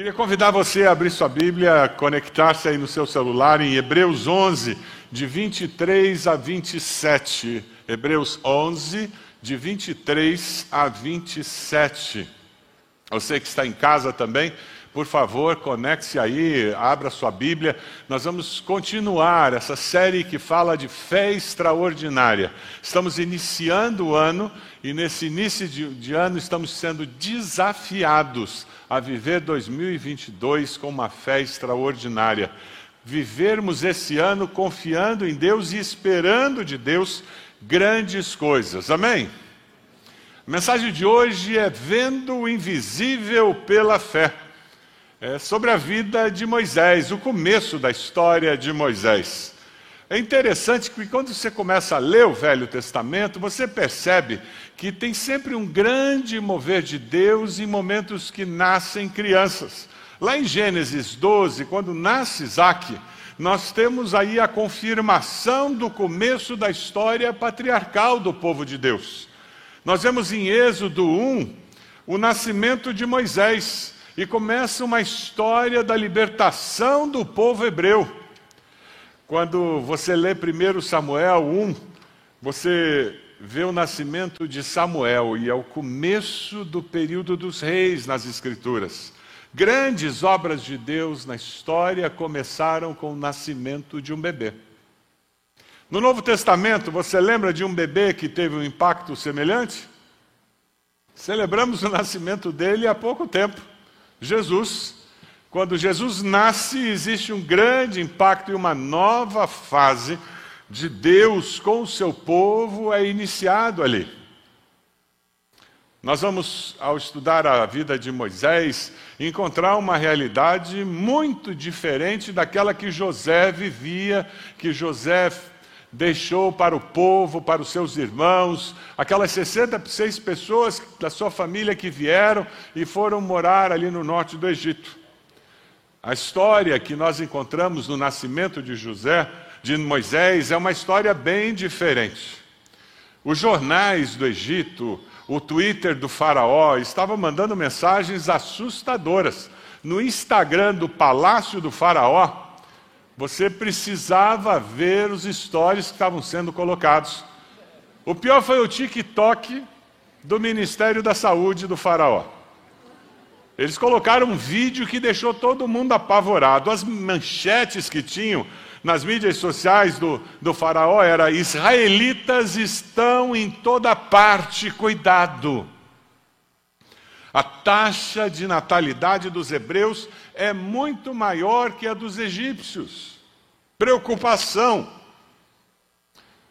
Queria convidar você a abrir sua Bíblia, conectar-se aí no seu celular em Hebreus 11, de 23 a 27. Hebreus 11, de 23 a 27. Você que está em casa também, por favor, conecte-se aí, abra sua Bíblia. Nós vamos continuar essa série que fala de fé extraordinária. Estamos iniciando o ano e nesse início de, de ano estamos sendo desafiados a viver 2022 com uma fé extraordinária. Vivermos esse ano confiando em Deus e esperando de Deus grandes coisas. Amém? A mensagem de hoje é Vendo o Invisível pela Fé é, sobre a vida de Moisés, o começo da história de Moisés. É interessante que quando você começa a ler o Velho Testamento, você percebe que tem sempre um grande mover de Deus em momentos que nascem crianças. Lá em Gênesis 12, quando nasce Isaac, nós temos aí a confirmação do começo da história patriarcal do povo de Deus. Nós vemos em Êxodo 1 o nascimento de Moisés e começa uma história da libertação do povo hebreu. Quando você lê 1 Samuel 1, você vê o nascimento de Samuel e é o começo do período dos reis nas Escrituras. Grandes obras de Deus na história começaram com o nascimento de um bebê. No Novo Testamento, você lembra de um bebê que teve um impacto semelhante? Celebramos o nascimento dele há pouco tempo. Jesus. Quando Jesus nasce, existe um grande impacto e uma nova fase de Deus com o seu povo é iniciado ali. Nós vamos, ao estudar a vida de Moisés, encontrar uma realidade muito diferente daquela que José vivia, que José deixou para o povo, para os seus irmãos, aquelas 66 pessoas da sua família que vieram e foram morar ali no norte do Egito. A história que nós encontramos no nascimento de José, de Moisés, é uma história bem diferente. Os jornais do Egito, o Twitter do Faraó, estavam mandando mensagens assustadoras. No Instagram do Palácio do Faraó, você precisava ver os stories que estavam sendo colocados. O pior foi o TikTok do Ministério da Saúde do Faraó. Eles colocaram um vídeo que deixou todo mundo apavorado. As manchetes que tinham nas mídias sociais do, do Faraó era: israelitas estão em toda parte, cuidado. A taxa de natalidade dos hebreus é muito maior que a dos egípcios. Preocupação.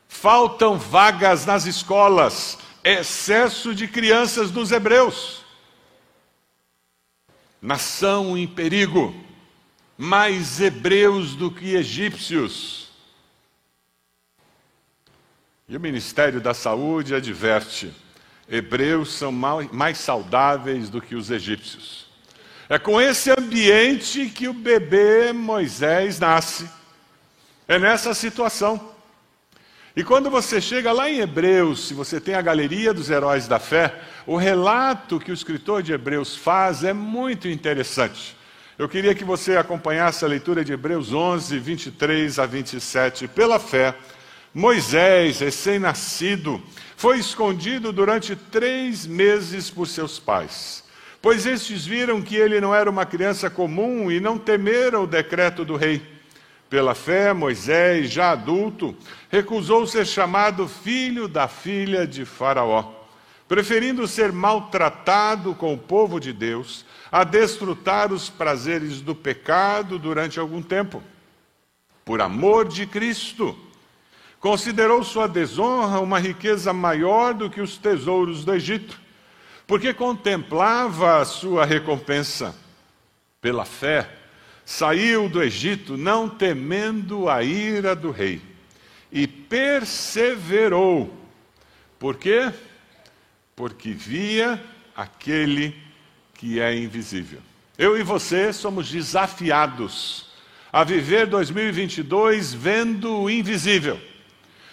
Faltam vagas nas escolas, excesso de crianças dos hebreus. Nação em perigo, mais hebreus do que egípcios. E o Ministério da Saúde adverte hebreus são mais saudáveis do que os egípcios. É com esse ambiente que o bebê Moisés nasce. É nessa situação. E quando você chega lá em Hebreus, se você tem a galeria dos heróis da fé, o relato que o escritor de Hebreus faz é muito interessante. Eu queria que você acompanhasse a leitura de Hebreus 11, 23 a 27. Pela fé, Moisés, recém-nascido, foi escondido durante três meses por seus pais, pois estes viram que ele não era uma criança comum e não temeram o decreto do rei. Pela fé, Moisés, já adulto, recusou ser chamado filho da filha de Faraó, preferindo ser maltratado com o povo de Deus a desfrutar os prazeres do pecado durante algum tempo. Por amor de Cristo, Considerou sua desonra uma riqueza maior do que os tesouros do Egito, porque contemplava a sua recompensa. Pela fé, saiu do Egito não temendo a ira do rei, e perseverou. Por quê? Porque via aquele que é invisível. Eu e você somos desafiados a viver 2022 vendo o invisível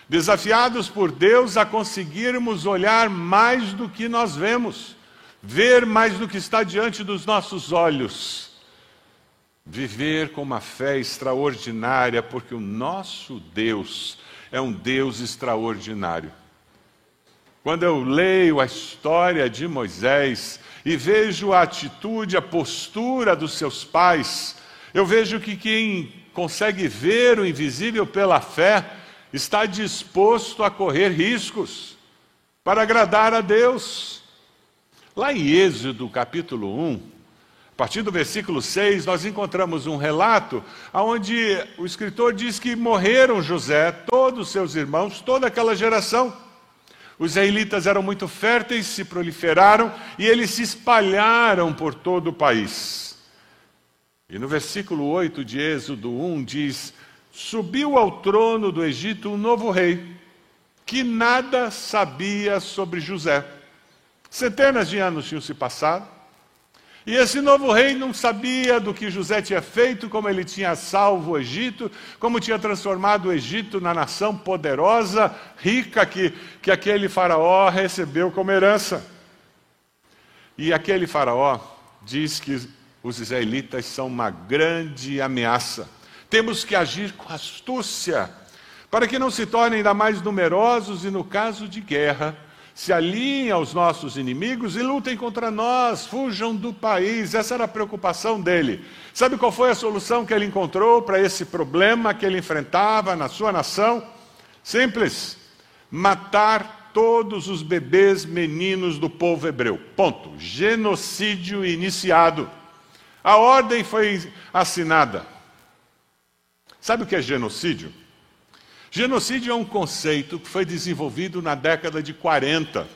desafiados por Deus a conseguirmos olhar mais do que nós vemos, ver mais do que está diante dos nossos olhos. Viver com uma fé extraordinária, porque o nosso Deus é um Deus extraordinário. Quando eu leio a história de Moisés e vejo a atitude, a postura dos seus pais, eu vejo que quem consegue ver o invisível pela fé está disposto a correr riscos para agradar a Deus. Lá em Êxodo capítulo 1, a partir do versículo 6, nós encontramos um relato onde o escritor diz que morreram José, todos os seus irmãos, toda aquela geração. Os israelitas eram muito férteis, se proliferaram e eles se espalharam por todo o país. E no versículo 8 de Êxodo 1 diz: Subiu ao trono do Egito um novo rei, que nada sabia sobre José. Centenas de anos tinham se passado, e esse novo rei não sabia do que José tinha feito, como ele tinha salvo o Egito, como tinha transformado o Egito na nação poderosa, rica, que, que aquele faraó recebeu como herança. E aquele faraó diz que os israelitas são uma grande ameaça. Temos que agir com astúcia, para que não se tornem ainda mais numerosos e, no caso de guerra, se aliem aos nossos inimigos e lutem contra nós, fujam do país. Essa era a preocupação dele. Sabe qual foi a solução que ele encontrou para esse problema que ele enfrentava na sua nação? Simples: matar todos os bebês meninos do povo hebreu. Ponto. Genocídio iniciado. A ordem foi assinada. Sabe o que é genocídio? Genocídio é um conceito que foi desenvolvido na década de 40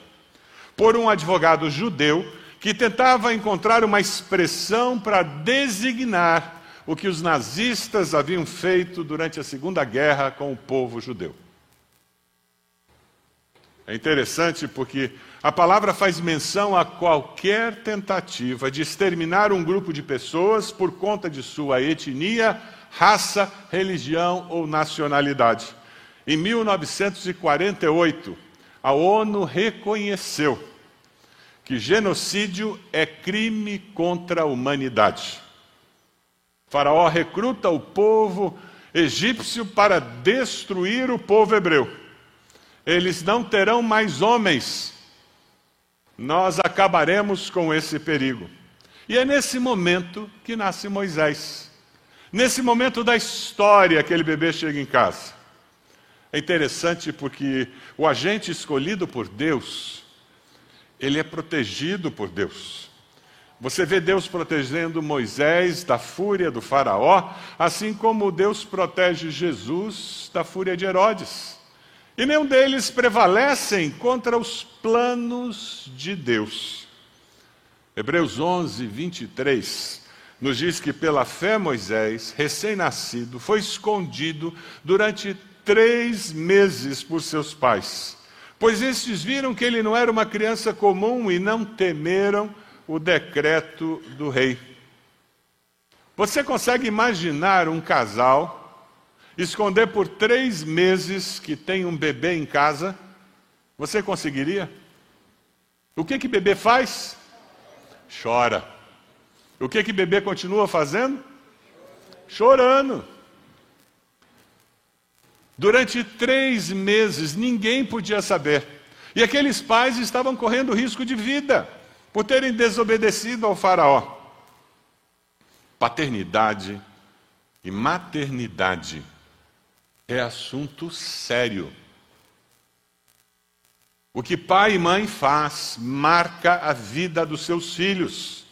por um advogado judeu que tentava encontrar uma expressão para designar o que os nazistas haviam feito durante a Segunda Guerra com o povo judeu. É interessante porque a palavra faz menção a qualquer tentativa de exterminar um grupo de pessoas por conta de sua etnia, raça, religião ou nacionalidade. Em 1948, a ONU reconheceu que genocídio é crime contra a humanidade. O faraó recruta o povo egípcio para destruir o povo hebreu. Eles não terão mais homens. Nós acabaremos com esse perigo. E é nesse momento que nasce Moisés. Nesse momento da história, aquele bebê chega em casa. É interessante porque o agente escolhido por Deus, ele é protegido por Deus. Você vê Deus protegendo Moisés da fúria do Faraó, assim como Deus protege Jesus da fúria de Herodes. E nenhum deles prevalecem contra os planos de Deus. Hebreus 11, 23 nos diz que pela fé Moisés, recém-nascido, foi escondido durante três meses por seus pais, pois estes viram que ele não era uma criança comum e não temeram o decreto do rei. Você consegue imaginar um casal esconder por três meses que tem um bebê em casa? Você conseguiria? O que que bebê faz? Chora. O que que bebê continua fazendo? Chorando. Durante três meses, ninguém podia saber. E aqueles pais estavam correndo risco de vida por terem desobedecido ao Faraó. Paternidade e maternidade é assunto sério. O que pai e mãe faz marca a vida dos seus filhos.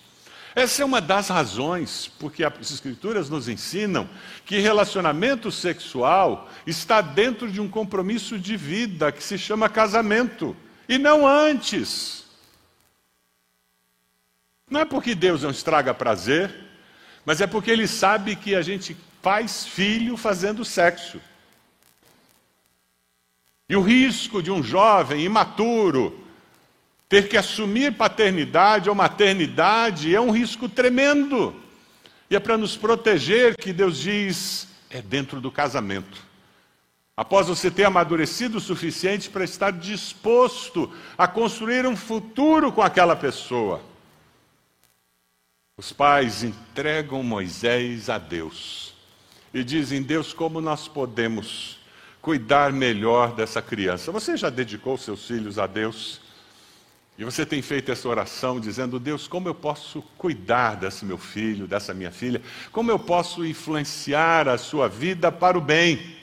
Essa é uma das razões porque as Escrituras nos ensinam que relacionamento sexual está dentro de um compromisso de vida que se chama casamento, e não antes. Não é porque Deus não estraga prazer, mas é porque Ele sabe que a gente faz filho fazendo sexo. E o risco de um jovem imaturo ter que assumir paternidade ou maternidade é um risco tremendo. E é para nos proteger que Deus diz: é dentro do casamento. Após você ter amadurecido o suficiente para estar disposto a construir um futuro com aquela pessoa. Os pais entregam Moisés a Deus e dizem: Deus, como nós podemos cuidar melhor dessa criança? Você já dedicou seus filhos a Deus? E você tem feito essa oração dizendo: Deus, como eu posso cuidar desse meu filho, dessa minha filha? Como eu posso influenciar a sua vida para o bem?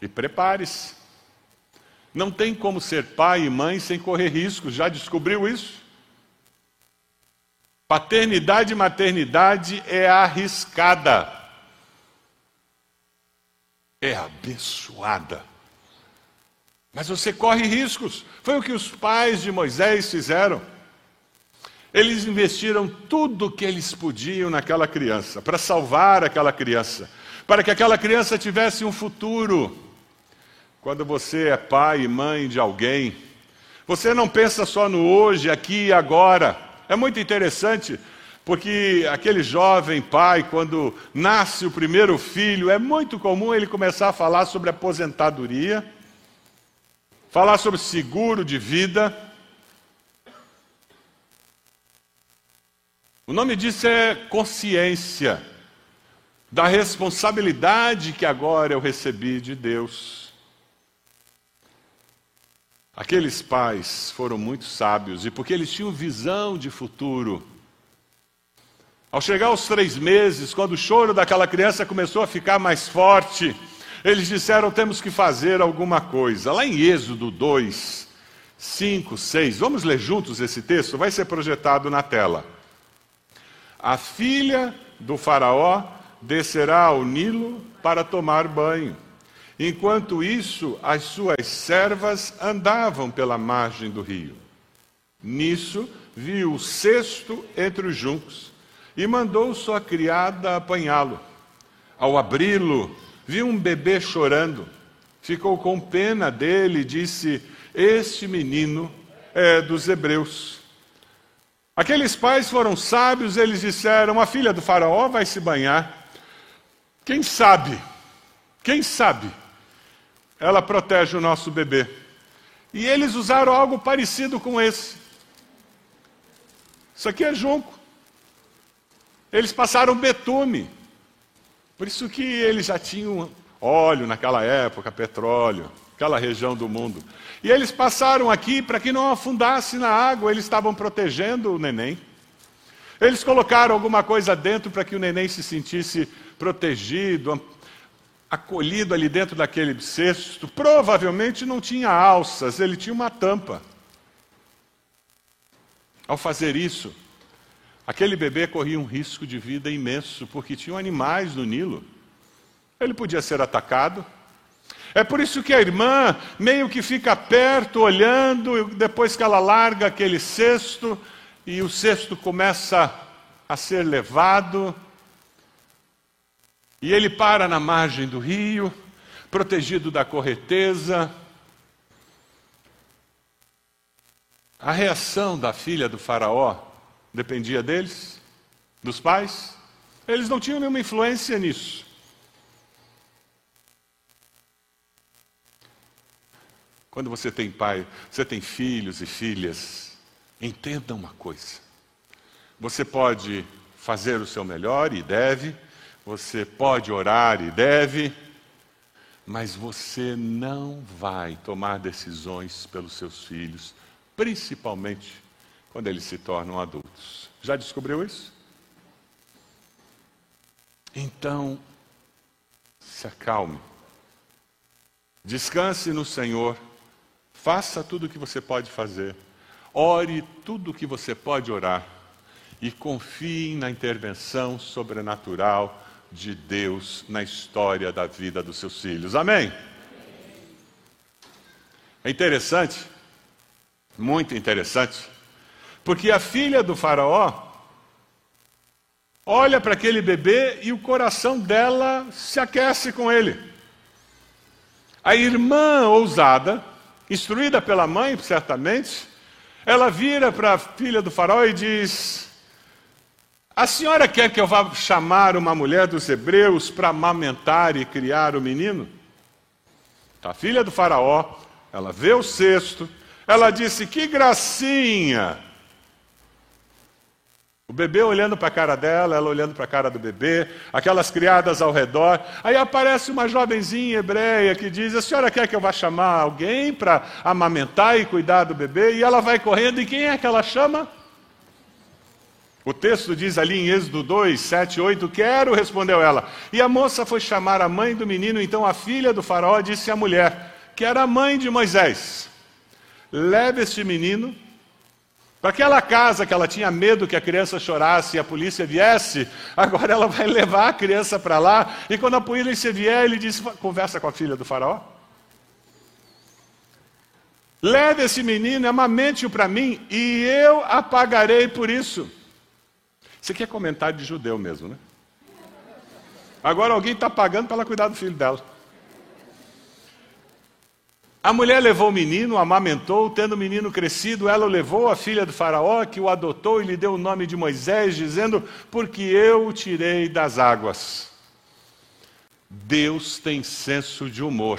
E prepare-se. Não tem como ser pai e mãe sem correr riscos, já descobriu isso? Paternidade e maternidade é arriscada, é abençoada. Mas você corre riscos. Foi o que os pais de Moisés fizeram. Eles investiram tudo o que eles podiam naquela criança, para salvar aquela criança, para que aquela criança tivesse um futuro. Quando você é pai e mãe de alguém, você não pensa só no hoje, aqui e agora. É muito interessante, porque aquele jovem pai, quando nasce o primeiro filho, é muito comum ele começar a falar sobre aposentadoria falar sobre seguro de vida. O nome disso é consciência da responsabilidade que agora eu recebi de Deus. Aqueles pais foram muito sábios e porque eles tinham visão de futuro. Ao chegar aos três meses, quando o choro daquela criança começou a ficar mais forte, eles disseram: temos que fazer alguma coisa. Lá em Êxodo 2, 5, 6, vamos ler juntos esse texto? Vai ser projetado na tela. A filha do Faraó descerá ao Nilo para tomar banho. Enquanto isso, as suas servas andavam pela margem do rio. Nisso, viu o cesto entre os juncos e mandou sua criada apanhá-lo. Ao abri-lo, viu um bebê chorando, ficou com pena dele e disse: Este menino é dos hebreus. Aqueles pais foram sábios, eles disseram: A filha do Faraó vai se banhar. Quem sabe? Quem sabe? Ela protege o nosso bebê. E eles usaram algo parecido com esse. Isso aqui é junco. Eles passaram betume. Por isso que eles já tinham óleo naquela época, petróleo, aquela região do mundo. E eles passaram aqui para que não afundasse na água, eles estavam protegendo o neném. Eles colocaram alguma coisa dentro para que o neném se sentisse protegido, acolhido ali dentro daquele cesto. Provavelmente não tinha alças, ele tinha uma tampa. Ao fazer isso, Aquele bebê corria um risco de vida imenso, porque tinham animais no Nilo. Ele podia ser atacado. É por isso que a irmã meio que fica perto, olhando, depois que ela larga aquele cesto, e o cesto começa a ser levado, e ele para na margem do rio, protegido da correnteza. A reação da filha do Faraó Dependia deles, dos pais. Eles não tinham nenhuma influência nisso. Quando você tem pai, você tem filhos e filhas, entenda uma coisa. Você pode fazer o seu melhor e deve, você pode orar e deve, mas você não vai tomar decisões pelos seus filhos, principalmente quando eles se tornam adultos. Já descobriu isso? Então, se acalme. Descanse no Senhor. Faça tudo o que você pode fazer. Ore tudo o que você pode orar. E confie na intervenção sobrenatural de Deus na história da vida dos seus filhos. Amém? É interessante, muito interessante, porque a filha do Faraó olha para aquele bebê e o coração dela se aquece com ele. A irmã ousada, instruída pela mãe, certamente, ela vira para a filha do Faraó e diz: A senhora quer que eu vá chamar uma mulher dos hebreus para amamentar e criar o menino? A filha do Faraó, ela vê o cesto, ela disse: Que gracinha! O bebê olhando para a cara dela, ela olhando para a cara do bebê, aquelas criadas ao redor. Aí aparece uma jovenzinha hebreia que diz: A senhora quer que eu vá chamar alguém para amamentar e cuidar do bebê? E ela vai correndo, e quem é que ela chama? O texto diz ali em Êxodo 2, 7, 8: Quero, respondeu ela. E a moça foi chamar a mãe do menino, então a filha do faraó disse à mulher, que era a mãe de Moisés: Leve este menino para aquela casa que ela tinha medo que a criança chorasse e a polícia viesse, agora ela vai levar a criança para lá. E quando a polícia vier, ele diz: conversa com a filha do faraó. Leve esse menino, amamente-o para mim, e eu a pagarei por isso. Isso aqui é comentário de judeu mesmo, né? Agora alguém está pagando para ela cuidar do filho dela. A mulher levou o menino, amamentou, tendo o menino crescido, ela o levou à filha do faraó, que o adotou e lhe deu o nome de Moisés, dizendo: Porque eu o tirei das águas. Deus tem senso de humor.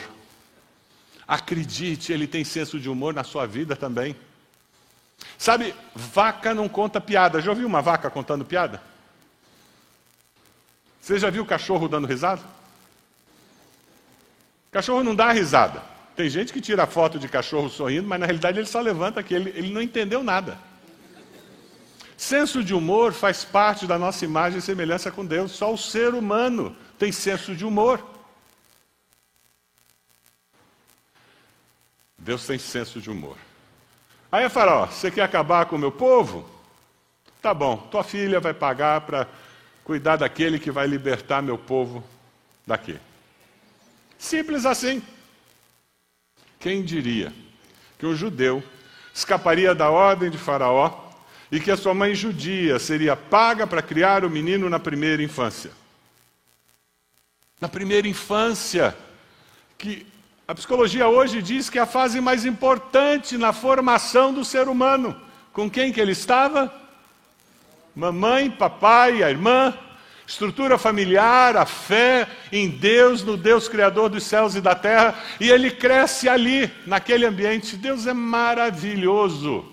Acredite, Ele tem senso de humor na sua vida também. Sabe, vaca não conta piada. Já ouviu uma vaca contando piada? Você já viu cachorro dando risada? Cachorro não dá risada. Tem gente que tira foto de cachorro sorrindo, mas na realidade ele só levanta que ele, ele não entendeu nada. Senso de humor faz parte da nossa imagem e semelhança com Deus. Só o ser humano tem senso de humor. Deus tem senso de humor. Aí fala: Ó, você quer acabar com o meu povo? Tá bom, tua filha vai pagar para cuidar daquele que vai libertar meu povo daqui. Simples assim. Quem diria que um judeu escaparia da ordem de Faraó e que a sua mãe judia seria paga para criar o menino na primeira infância? Na primeira infância, que a psicologia hoje diz que é a fase mais importante na formação do ser humano. Com quem que ele estava? Mamãe, papai, a irmã, Estrutura familiar, a fé em Deus, no Deus Criador dos céus e da terra, e ele cresce ali, naquele ambiente. Deus é maravilhoso.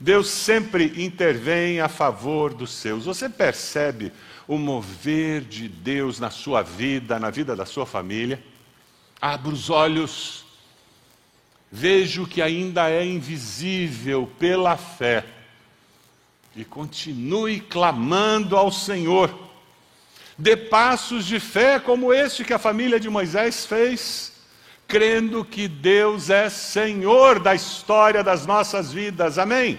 Deus sempre intervém a favor dos seus. Você percebe o mover de Deus na sua vida, na vida da sua família? Abra os olhos, vejo que ainda é invisível pela fé, e continue clamando ao Senhor Dê passos de fé como este que a família de Moisés fez, crendo que Deus é Senhor da história das nossas vidas. Amém?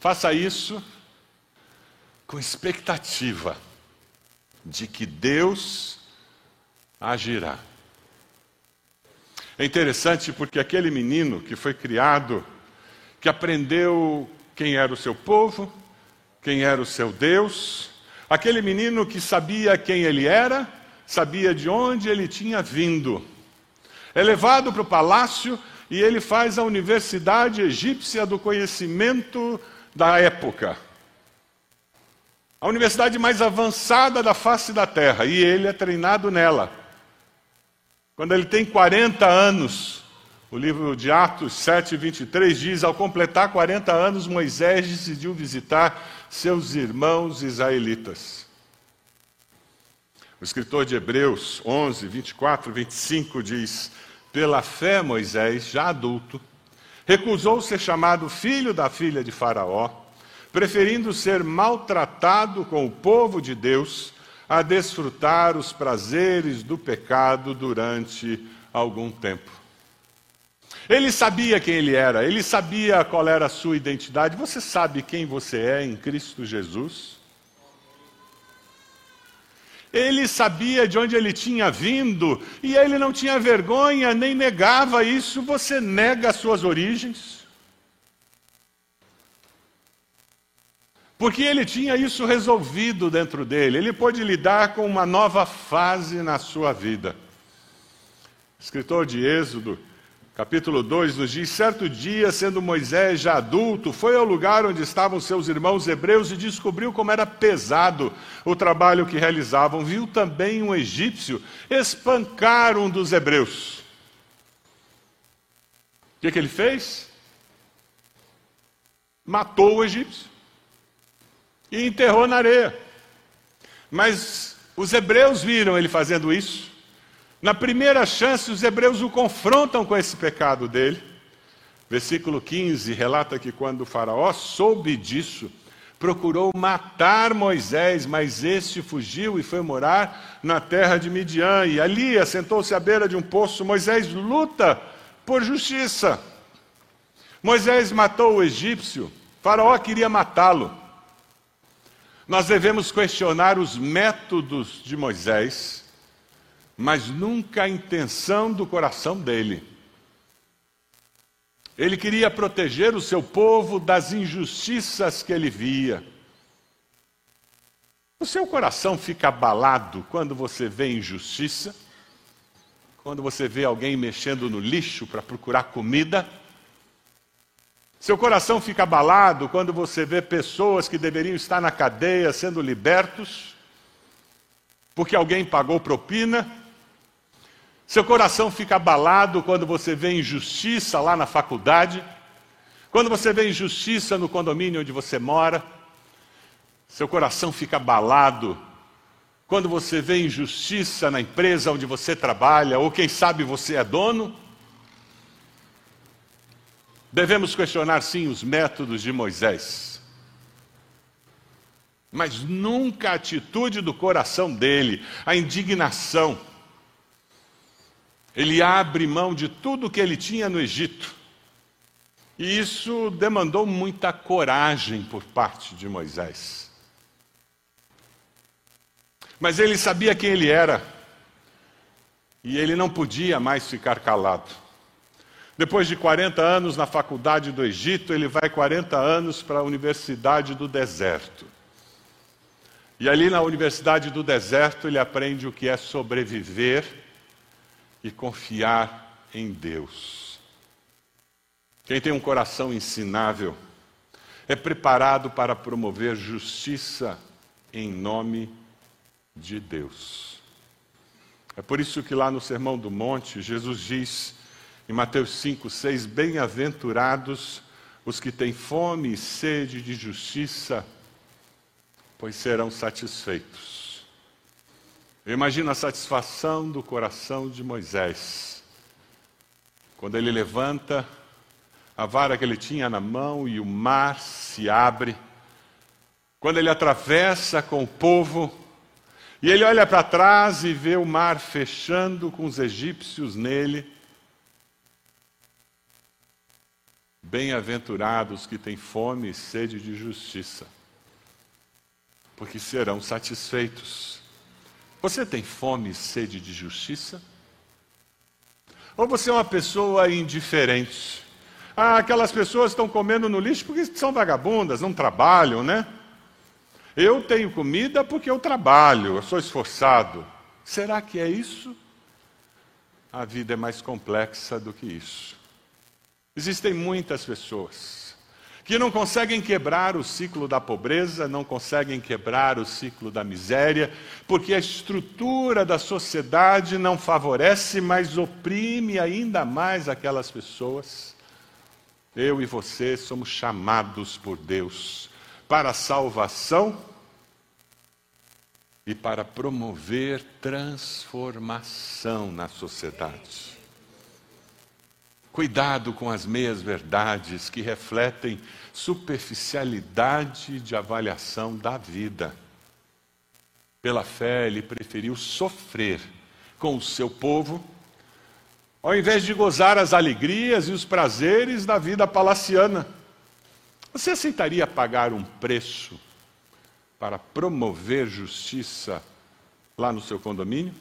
Faça isso com expectativa de que Deus agirá. É interessante porque aquele menino que foi criado, que aprendeu quem era o seu povo, quem era o seu Deus, Aquele menino que sabia quem ele era, sabia de onde ele tinha vindo. É levado para o palácio e ele faz a Universidade Egípcia do Conhecimento da época. A universidade mais avançada da face da terra, e ele é treinado nela. Quando ele tem 40 anos, o livro de Atos 7, 23 diz: Ao completar 40 anos, Moisés decidiu visitar seus irmãos israelitas. O escritor de Hebreus 11, 24, 25 diz: Pela fé, Moisés, já adulto, recusou ser chamado filho da filha de Faraó, preferindo ser maltratado com o povo de Deus a desfrutar os prazeres do pecado durante algum tempo. Ele sabia quem ele era, ele sabia qual era a sua identidade. Você sabe quem você é em Cristo Jesus? Ele sabia de onde ele tinha vindo e ele não tinha vergonha nem negava isso. Você nega as suas origens? Porque ele tinha isso resolvido dentro dele, ele pôde lidar com uma nova fase na sua vida. escritor de Êxodo Capítulo 2 nos diz: Certo dia, sendo Moisés já adulto, foi ao lugar onde estavam seus irmãos hebreus e descobriu como era pesado o trabalho que realizavam. Viu também um egípcio espancar um dos hebreus. O que, que ele fez? Matou o egípcio. e enterrou na areia. Mas os hebreus viram ele fazendo isso. Na primeira chance, os hebreus o confrontam com esse pecado dele. Versículo 15 relata que quando o Faraó soube disso, procurou matar Moisés, mas este fugiu e foi morar na terra de Midian. E ali assentou-se à beira de um poço. Moisés luta por justiça. Moisés matou o egípcio, Faraó queria matá-lo. Nós devemos questionar os métodos de Moisés, mas nunca a intenção do coração dele. Ele queria proteger o seu povo das injustiças que ele via. O seu coração fica abalado quando você vê injustiça, quando você vê alguém mexendo no lixo para procurar comida. Seu coração fica abalado quando você vê pessoas que deveriam estar na cadeia sendo libertos, porque alguém pagou propina. Seu coração fica abalado quando você vê injustiça lá na faculdade, quando você vê injustiça no condomínio onde você mora. Seu coração fica abalado quando você vê injustiça na empresa onde você trabalha, ou quem sabe você é dono. Devemos questionar, sim, os métodos de Moisés. Mas nunca a atitude do coração dele, a indignação. Ele abre mão de tudo que ele tinha no Egito. E isso demandou muita coragem por parte de Moisés. Mas ele sabia quem ele era. E ele não podia mais ficar calado. Depois de 40 anos na faculdade do Egito, ele vai 40 anos para a Universidade do Deserto. E ali na Universidade do Deserto ele aprende o que é sobreviver e confiar em Deus. Quem tem um coração ensinável é preparado para promover justiça em nome de Deus. É por isso que lá no Sermão do Monte, Jesus diz em Mateus 5, 6, bem-aventurados os que têm fome e sede de justiça, pois serão satisfeitos. Eu imagino a satisfação do coração de Moisés, quando ele levanta a vara que ele tinha na mão e o mar se abre, quando ele atravessa com o povo, e ele olha para trás e vê o mar fechando com os egípcios nele, Bem-aventurados que têm fome e sede de justiça, porque serão satisfeitos. Você tem fome e sede de justiça? Ou você é uma pessoa indiferente? Ah, aquelas pessoas estão comendo no lixo porque são vagabundas, não trabalham, né? Eu tenho comida porque eu trabalho, eu sou esforçado. Será que é isso? A vida é mais complexa do que isso. Existem muitas pessoas que não conseguem quebrar o ciclo da pobreza, não conseguem quebrar o ciclo da miséria, porque a estrutura da sociedade não favorece, mas oprime ainda mais aquelas pessoas. Eu e você somos chamados por Deus para a salvação e para promover transformação na sociedade. Cuidado com as meias verdades que refletem superficialidade de avaliação da vida. Pela fé, ele preferiu sofrer com o seu povo, ao invés de gozar as alegrias e os prazeres da vida palaciana. Você aceitaria pagar um preço para promover justiça lá no seu condomínio?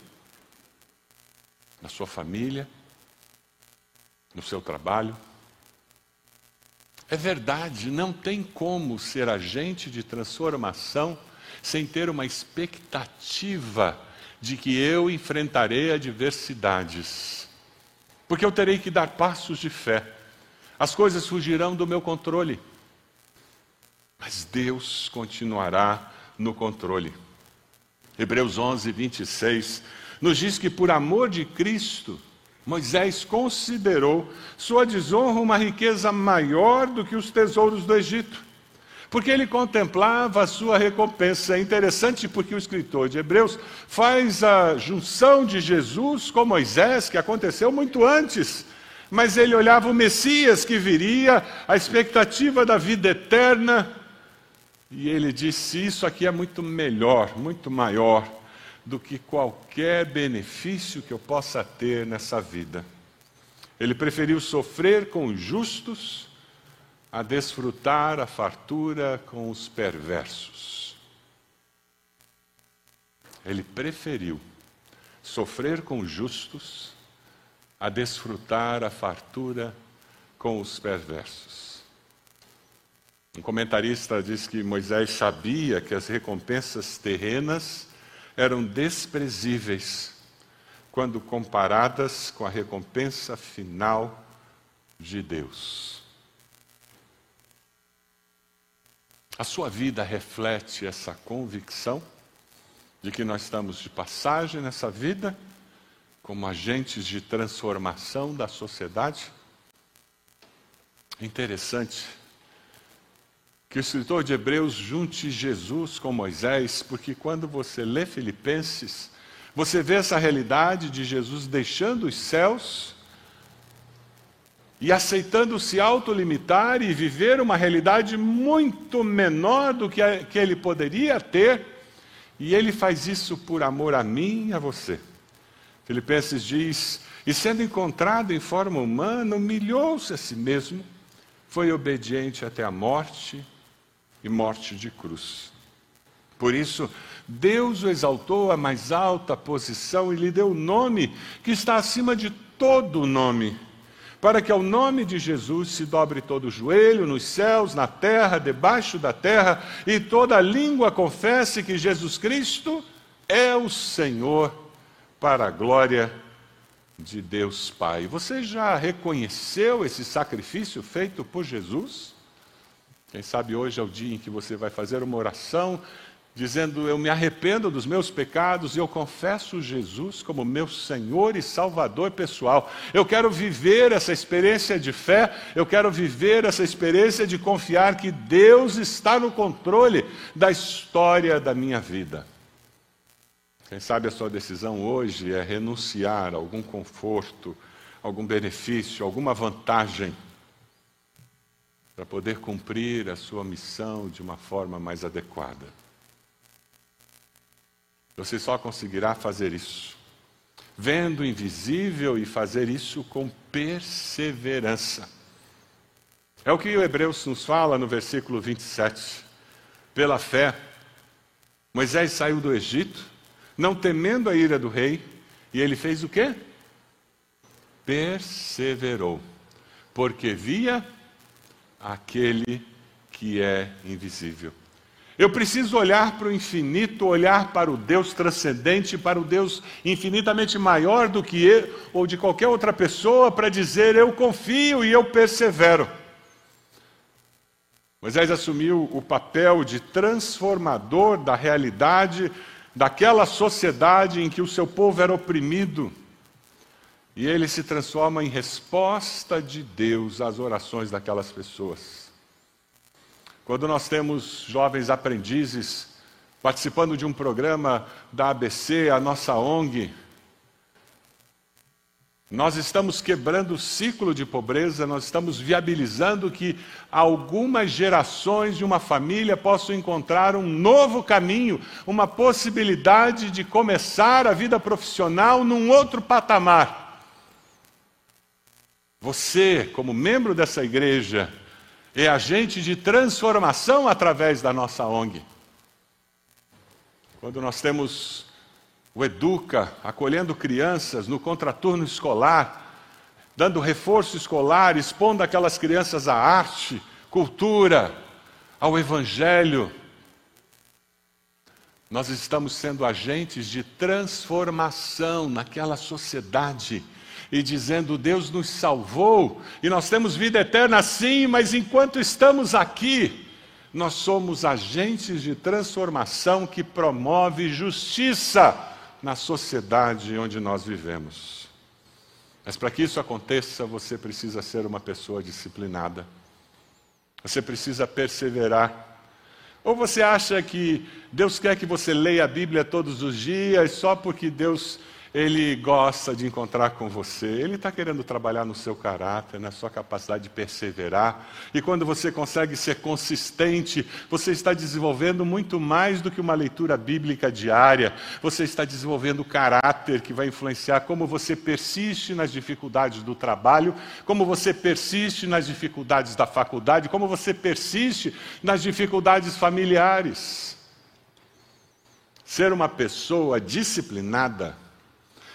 Na sua família? No seu trabalho. É verdade, não tem como ser agente de transformação sem ter uma expectativa de que eu enfrentarei adversidades. Porque eu terei que dar passos de fé. As coisas fugirão do meu controle. Mas Deus continuará no controle. Hebreus 11, 26 nos diz que por amor de Cristo, Moisés considerou sua desonra uma riqueza maior do que os tesouros do Egito, porque ele contemplava a sua recompensa. É interessante porque o escritor de Hebreus faz a junção de Jesus com Moisés, que aconteceu muito antes. Mas ele olhava o Messias que viria, a expectativa da vida eterna, e ele disse: Isso aqui é muito melhor, muito maior do que qualquer benefício que eu possa ter nessa vida. Ele preferiu sofrer com os justos a desfrutar a fartura com os perversos. Ele preferiu sofrer com os justos a desfrutar a fartura com os perversos. Um comentarista diz que Moisés sabia que as recompensas terrenas eram desprezíveis quando comparadas com a recompensa final de Deus. A sua vida reflete essa convicção de que nós estamos de passagem nessa vida, como agentes de transformação da sociedade? Interessante que o escritor de Hebreus junte Jesus com Moisés, porque quando você lê Filipenses, você vê essa realidade de Jesus deixando os céus e aceitando se autolimitar e viver uma realidade muito menor do que, a, que ele poderia ter, e ele faz isso por amor a mim e a você. Filipenses diz: E sendo encontrado em forma humana, humilhou-se a si mesmo, foi obediente até a morte e morte de cruz. Por isso, Deus o exaltou à mais alta posição e lhe deu o nome que está acima de todo nome para que ao nome de Jesus se dobre todo o joelho, nos céus, na terra, debaixo da terra, e toda língua confesse que Jesus Cristo é o Senhor, para a glória de Deus Pai. Você já reconheceu esse sacrifício feito por Jesus? Quem sabe hoje é o dia em que você vai fazer uma oração dizendo: Eu me arrependo dos meus pecados e eu confesso Jesus como meu Senhor e Salvador pessoal. Eu quero viver essa experiência de fé, eu quero viver essa experiência de confiar que Deus está no controle da história da minha vida. Quem sabe a sua decisão hoje é renunciar a algum conforto, algum benefício, alguma vantagem para poder cumprir a sua missão de uma forma mais adequada. Você só conseguirá fazer isso vendo o invisível e fazer isso com perseverança. É o que o Hebreus nos fala no versículo 27. Pela fé, Moisés saiu do Egito, não temendo a ira do rei, e ele fez o quê? Perseverou, porque via aquele que é invisível. Eu preciso olhar para o infinito, olhar para o Deus transcendente, para o Deus infinitamente maior do que eu ou de qualquer outra pessoa, para dizer: Eu confio e eu persevero. Moisés assumiu o papel de transformador da realidade daquela sociedade em que o seu povo era oprimido. E ele se transforma em resposta de Deus às orações daquelas pessoas. Quando nós temos jovens aprendizes participando de um programa da ABC, a nossa ONG, nós estamos quebrando o ciclo de pobreza, nós estamos viabilizando que algumas gerações de uma família possam encontrar um novo caminho, uma possibilidade de começar a vida profissional num outro patamar. Você, como membro dessa igreja, é agente de transformação através da nossa ONG. Quando nós temos o Educa acolhendo crianças no contraturno escolar, dando reforço escolar, expondo aquelas crianças à arte, cultura, ao Evangelho, nós estamos sendo agentes de transformação naquela sociedade e dizendo: Deus nos salvou e nós temos vida eterna sim, mas enquanto estamos aqui, nós somos agentes de transformação que promove justiça na sociedade onde nós vivemos. Mas para que isso aconteça, você precisa ser uma pessoa disciplinada. Você precisa perseverar. Ou você acha que Deus quer que você leia a Bíblia todos os dias só porque Deus ele gosta de encontrar com você. Ele está querendo trabalhar no seu caráter, na sua capacidade de perseverar. E quando você consegue ser consistente, você está desenvolvendo muito mais do que uma leitura bíblica diária. Você está desenvolvendo o caráter que vai influenciar como você persiste nas dificuldades do trabalho, como você persiste nas dificuldades da faculdade, como você persiste nas dificuldades familiares. Ser uma pessoa disciplinada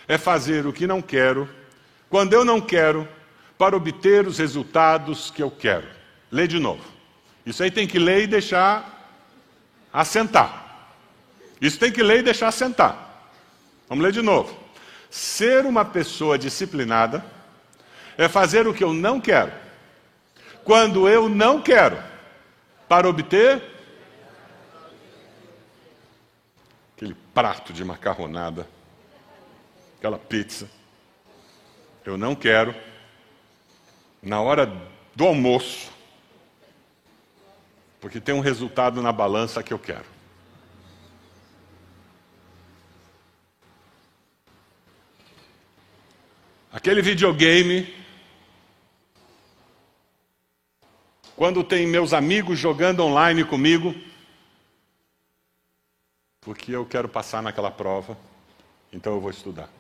é fazer o que não quero, quando eu não quero, para obter os resultados que eu quero. Lê de novo. Isso aí tem que ler e deixar assentar. Isso tem que ler e deixar assentar. Vamos ler de novo. Ser uma pessoa disciplinada é fazer o que eu não quero, quando eu não quero, para obter aquele prato de macarronada aquela pizza. Eu não quero, na hora do almoço, porque tem um resultado na balança que eu quero. Aquele videogame, quando tem meus amigos jogando online comigo, porque eu quero passar naquela prova, então eu vou estudar.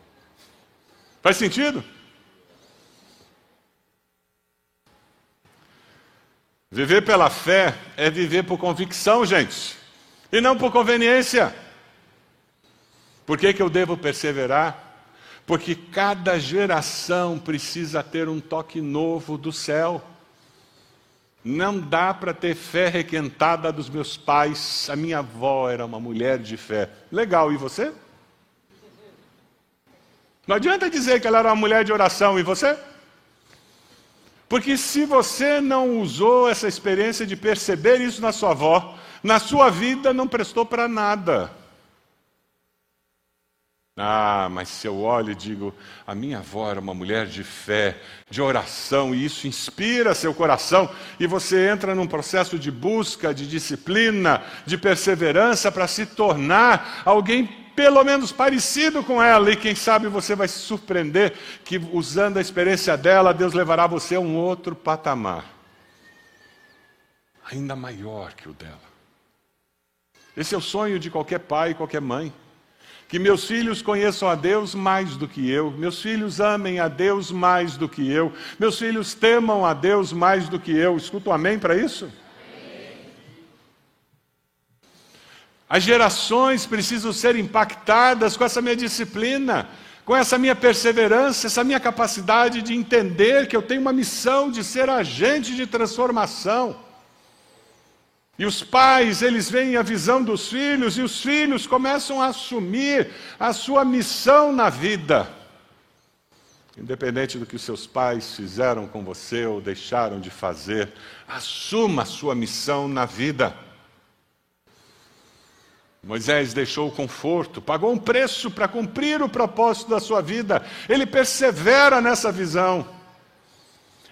Faz sentido? Viver pela fé é viver por convicção, gente, e não por conveniência. Por que, que eu devo perseverar? Porque cada geração precisa ter um toque novo do céu. Não dá para ter fé requentada dos meus pais. A minha avó era uma mulher de fé. Legal, e você? Não adianta dizer que ela era uma mulher de oração e você? Porque se você não usou essa experiência de perceber isso na sua avó, na sua vida não prestou para nada. Ah, mas se eu olho e digo, a minha avó era uma mulher de fé, de oração, e isso inspira seu coração, e você entra num processo de busca, de disciplina, de perseverança para se tornar alguém pelo menos parecido com ela, e quem sabe você vai se surpreender que usando a experiência dela, Deus levará você a um outro patamar, ainda maior que o dela. Esse é o sonho de qualquer pai e qualquer mãe. Que meus filhos conheçam a Deus mais do que eu, meus filhos amem a Deus mais do que eu, meus filhos temam a Deus mais do que eu. Escuta um amém para isso? As gerações precisam ser impactadas com essa minha disciplina, com essa minha perseverança, essa minha capacidade de entender que eu tenho uma missão de ser agente de transformação. E os pais, eles veem a visão dos filhos e os filhos começam a assumir a sua missão na vida. Independente do que os seus pais fizeram com você ou deixaram de fazer, assuma a sua missão na vida. Moisés deixou o conforto, pagou um preço para cumprir o propósito da sua vida. Ele persevera nessa visão.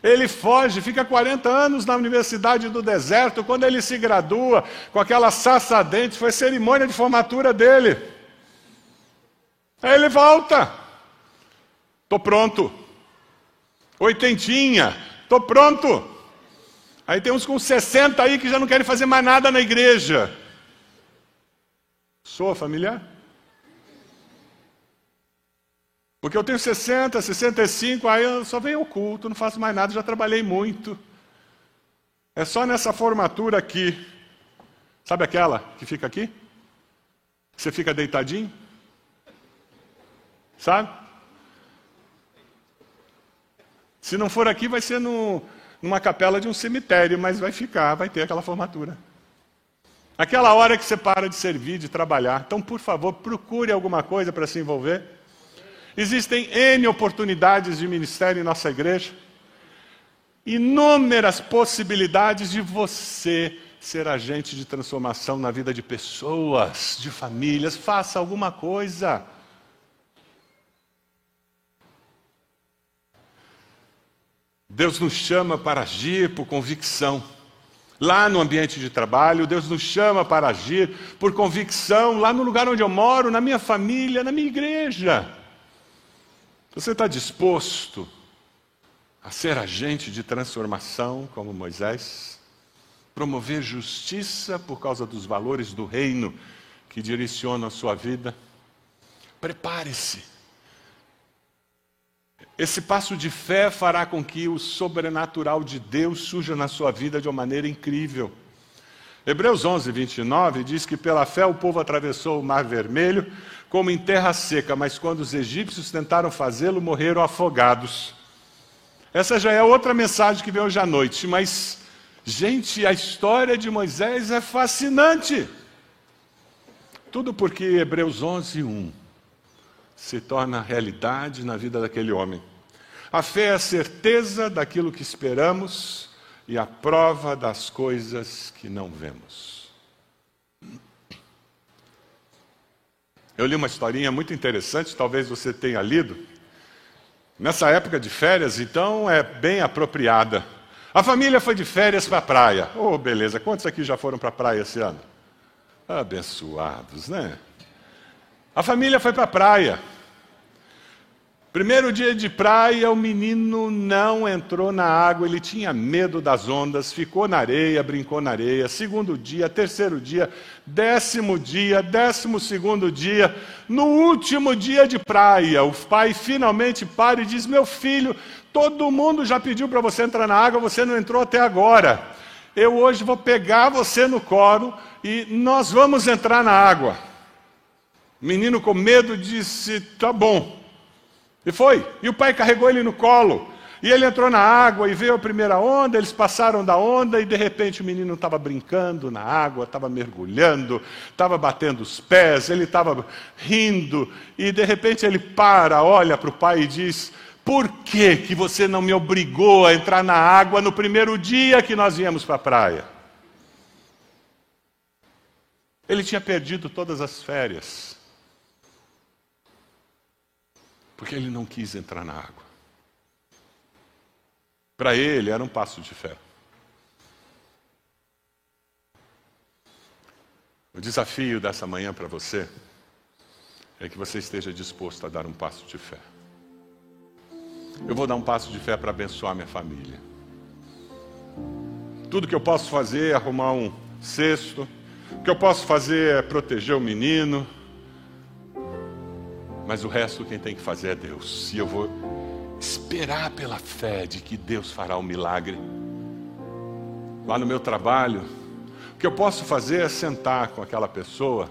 Ele foge, fica 40 anos na universidade do deserto. Quando ele se gradua com aquela saça dente, foi cerimônia de formatura dele. Aí ele volta. Estou pronto. Oitentinha, estou pronto. Aí tem uns com 60 aí que já não querem fazer mais nada na igreja. Soa familiar? Porque eu tenho 60, 65, aí eu só venho ao culto, não faço mais nada, já trabalhei muito. É só nessa formatura aqui. Sabe aquela que fica aqui? Você fica deitadinho? Sabe? Se não for aqui, vai ser no, numa capela de um cemitério, mas vai ficar, vai ter aquela formatura. Aquela hora que você para de servir, de trabalhar. Então, por favor, procure alguma coisa para se envolver. Existem N oportunidades de ministério em nossa igreja. Inúmeras possibilidades de você ser agente de transformação na vida de pessoas, de famílias. Faça alguma coisa. Deus nos chama para agir por convicção Lá no ambiente de trabalho, Deus nos chama para agir por convicção, lá no lugar onde eu moro, na minha família, na minha igreja. Você está disposto a ser agente de transformação como Moisés? Promover justiça por causa dos valores do reino que direcionam a sua vida? Prepare-se. Esse passo de fé fará com que o sobrenatural de Deus surja na sua vida de uma maneira incrível. Hebreus 11, 29 diz que pela fé o povo atravessou o Mar Vermelho como em terra seca, mas quando os egípcios tentaram fazê-lo, morreram afogados. Essa já é outra mensagem que veio hoje à noite, mas, gente, a história de Moisés é fascinante. Tudo porque Hebreus 11, 1 se torna realidade na vida daquele homem. A fé é a certeza daquilo que esperamos e a prova das coisas que não vemos. Eu li uma historinha muito interessante, talvez você tenha lido. Nessa época de férias, então, é bem apropriada. A família foi de férias para a praia. Oh, beleza. Quantos aqui já foram para a praia esse ano? Abençoados, né? A família foi para a praia. Primeiro dia de praia, o menino não entrou na água, ele tinha medo das ondas, ficou na areia, brincou na areia. Segundo dia, terceiro dia, décimo dia, décimo segundo dia, no último dia de praia, o pai finalmente para e diz: Meu filho, todo mundo já pediu para você entrar na água, você não entrou até agora. Eu hoje vou pegar você no colo e nós vamos entrar na água. O menino com medo disse: Tá bom. E foi. E o pai carregou ele no colo. E ele entrou na água e veio a primeira onda, eles passaram da onda e de repente o menino estava brincando na água, estava mergulhando, estava batendo os pés, ele estava rindo e de repente ele para, olha para o pai e diz: Por que, que você não me obrigou a entrar na água no primeiro dia que nós viemos para a praia? Ele tinha perdido todas as férias porque ele não quis entrar na água. Para ele era um passo de fé. O desafio dessa manhã para você é que você esteja disposto a dar um passo de fé. Eu vou dar um passo de fé para abençoar minha família. Tudo que eu posso fazer é arrumar um cesto. O que eu posso fazer é proteger o menino. Mas o resto quem tem que fazer é Deus. E eu vou esperar pela fé de que Deus fará o um milagre. Lá no meu trabalho, o que eu posso fazer é sentar com aquela pessoa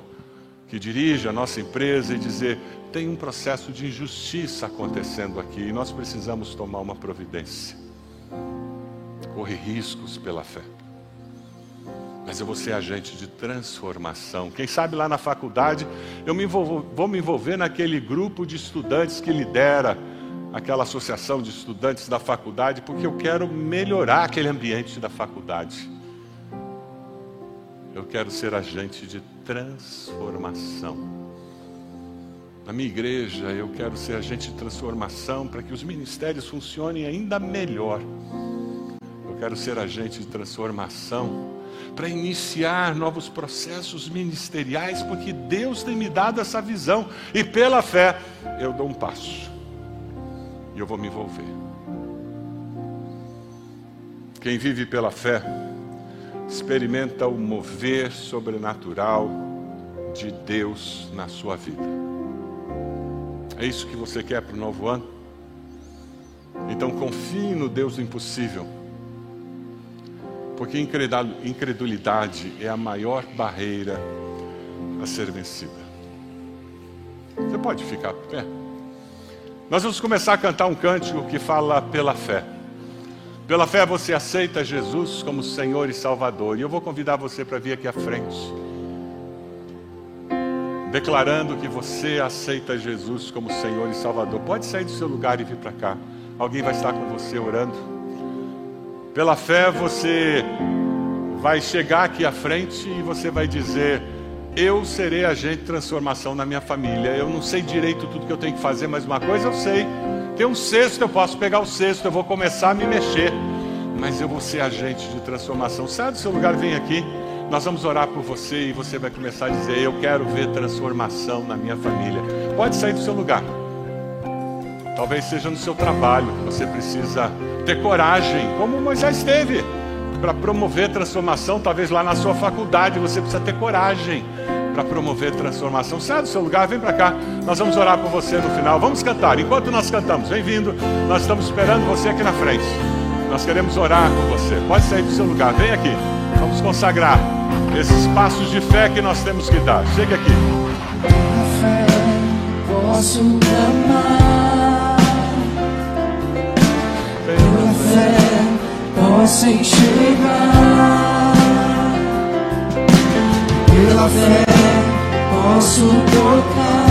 que dirige a nossa empresa e dizer: tem um processo de injustiça acontecendo aqui e nós precisamos tomar uma providência. Correr riscos pela fé mas eu vou ser agente de transformação. Quem sabe lá na faculdade eu me envolvo, vou me envolver naquele grupo de estudantes que lidera aquela associação de estudantes da faculdade, porque eu quero melhorar aquele ambiente da faculdade. Eu quero ser agente de transformação. Na minha igreja, eu quero ser agente de transformação para que os ministérios funcionem ainda melhor. Eu quero ser agente de transformação para iniciar novos processos ministeriais, porque Deus tem me dado essa visão e pela fé eu dou um passo e eu vou me envolver. Quem vive pela fé experimenta o mover sobrenatural de Deus na sua vida. É isso que você quer para o novo ano? Então confie no Deus do impossível porque incredulidade é a maior barreira a ser vencida. Você pode ficar pé. Nós vamos começar a cantar um cântico que fala pela fé. Pela fé você aceita Jesus como Senhor e Salvador. E eu vou convidar você para vir aqui à frente. Declarando que você aceita Jesus como Senhor e Salvador. Pode sair do seu lugar e vir para cá. Alguém vai estar com você orando. Pela fé você vai chegar aqui à frente e você vai dizer: Eu serei agente de transformação na minha família. Eu não sei direito tudo que eu tenho que fazer, mas uma coisa eu sei: tem um cesto, eu posso pegar o cesto, eu vou começar a me mexer. mas eu vou ser agente de transformação. Sai do seu lugar, vem aqui. Nós vamos orar por você e você vai começar a dizer: Eu quero ver transformação na minha família. Pode sair do seu lugar. Talvez seja no seu trabalho, você precisa ter coragem, como Moisés teve, para promover transformação. Talvez lá na sua faculdade você precisa ter coragem para promover transformação. Sai do seu lugar, vem para cá. Nós vamos orar por você no final. Vamos cantar. Enquanto nós cantamos, vem vindo. Nós estamos esperando você aqui na frente. Nós queremos orar por você. Pode sair do seu lugar, vem aqui. Vamos consagrar esses passos de fé que nós temos que dar. Chega aqui. Pela fé posso amar. Posso enxergar. Pela fé posso tocar.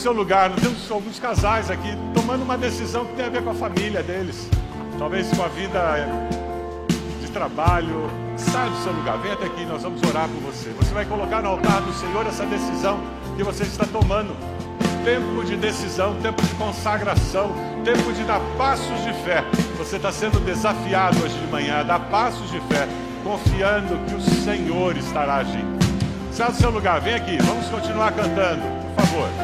Seu lugar, nós temos alguns casais aqui tomando uma decisão que tem a ver com a família deles. Talvez com a vida de trabalho. Saia do seu lugar, vem até aqui, nós vamos orar por você. Você vai colocar no altar do Senhor essa decisão que você está tomando. Tempo de decisão, tempo de consagração, tempo de dar passos de fé. Você está sendo desafiado hoje de manhã a dar passos de fé, confiando que o Senhor estará agindo. Sai do seu lugar, vem aqui, vamos continuar cantando, por favor.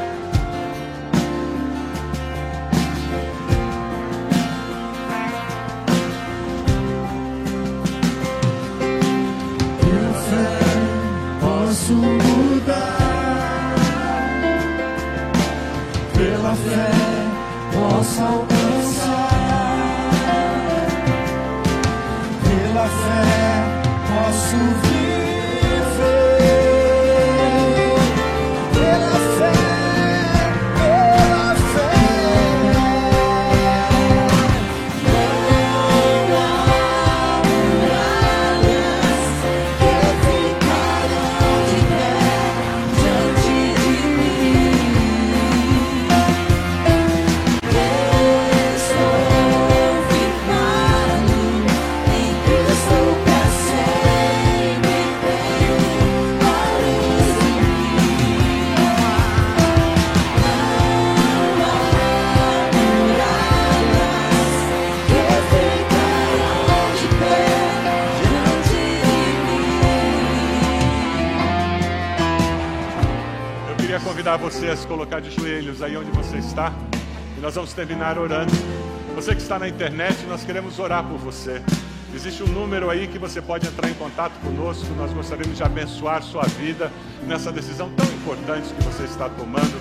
Fé posso alcançar. Pela fé posso viver. Convidar você a se colocar de joelhos aí onde você está. E nós vamos terminar orando. Você que está na internet, nós queremos orar por você. Existe um número aí que você pode entrar em contato conosco. Nós gostaríamos de abençoar sua vida nessa decisão tão importante que você está tomando.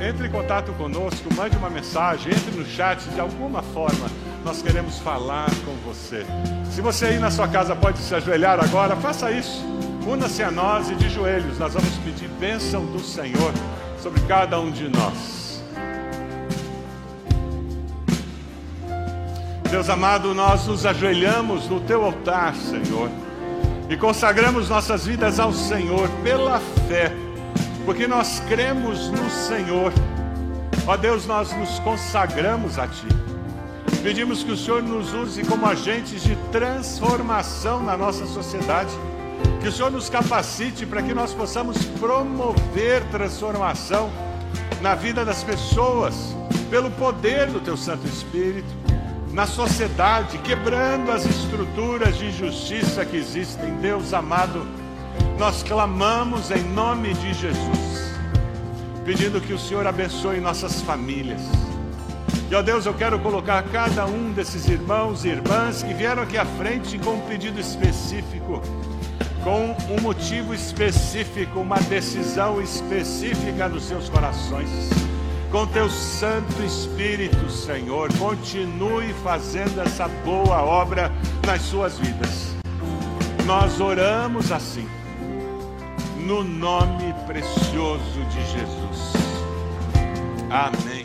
Entre em contato conosco, mande uma mensagem, entre no chat de alguma forma. Nós queremos falar com você. Se você aí na sua casa pode se ajoelhar agora, faça isso. Una-se a nós e de joelhos nós vamos pedir bênção do Senhor sobre cada um de nós. Deus amado, nós nos ajoelhamos no teu altar, Senhor, e consagramos nossas vidas ao Senhor pela fé, porque nós cremos no Senhor. Ó Deus, nós nos consagramos a Ti. Pedimos que o Senhor nos use como agentes de transformação na nossa sociedade. Que o Senhor nos capacite para que nós possamos promover transformação na vida das pessoas, pelo poder do Teu Santo Espírito, na sociedade, quebrando as estruturas de injustiça que existem. Deus amado, nós clamamos em nome de Jesus, pedindo que o Senhor abençoe nossas famílias. E ó Deus, eu quero colocar cada um desses irmãos e irmãs que vieram aqui à frente com um pedido específico, com um motivo específico, uma decisão específica nos seus corações. com teu Santo Espírito, Senhor. Continue fazendo essa boa obra nas suas vidas. Nós oramos assim, no nome precioso de Jesus. Amém.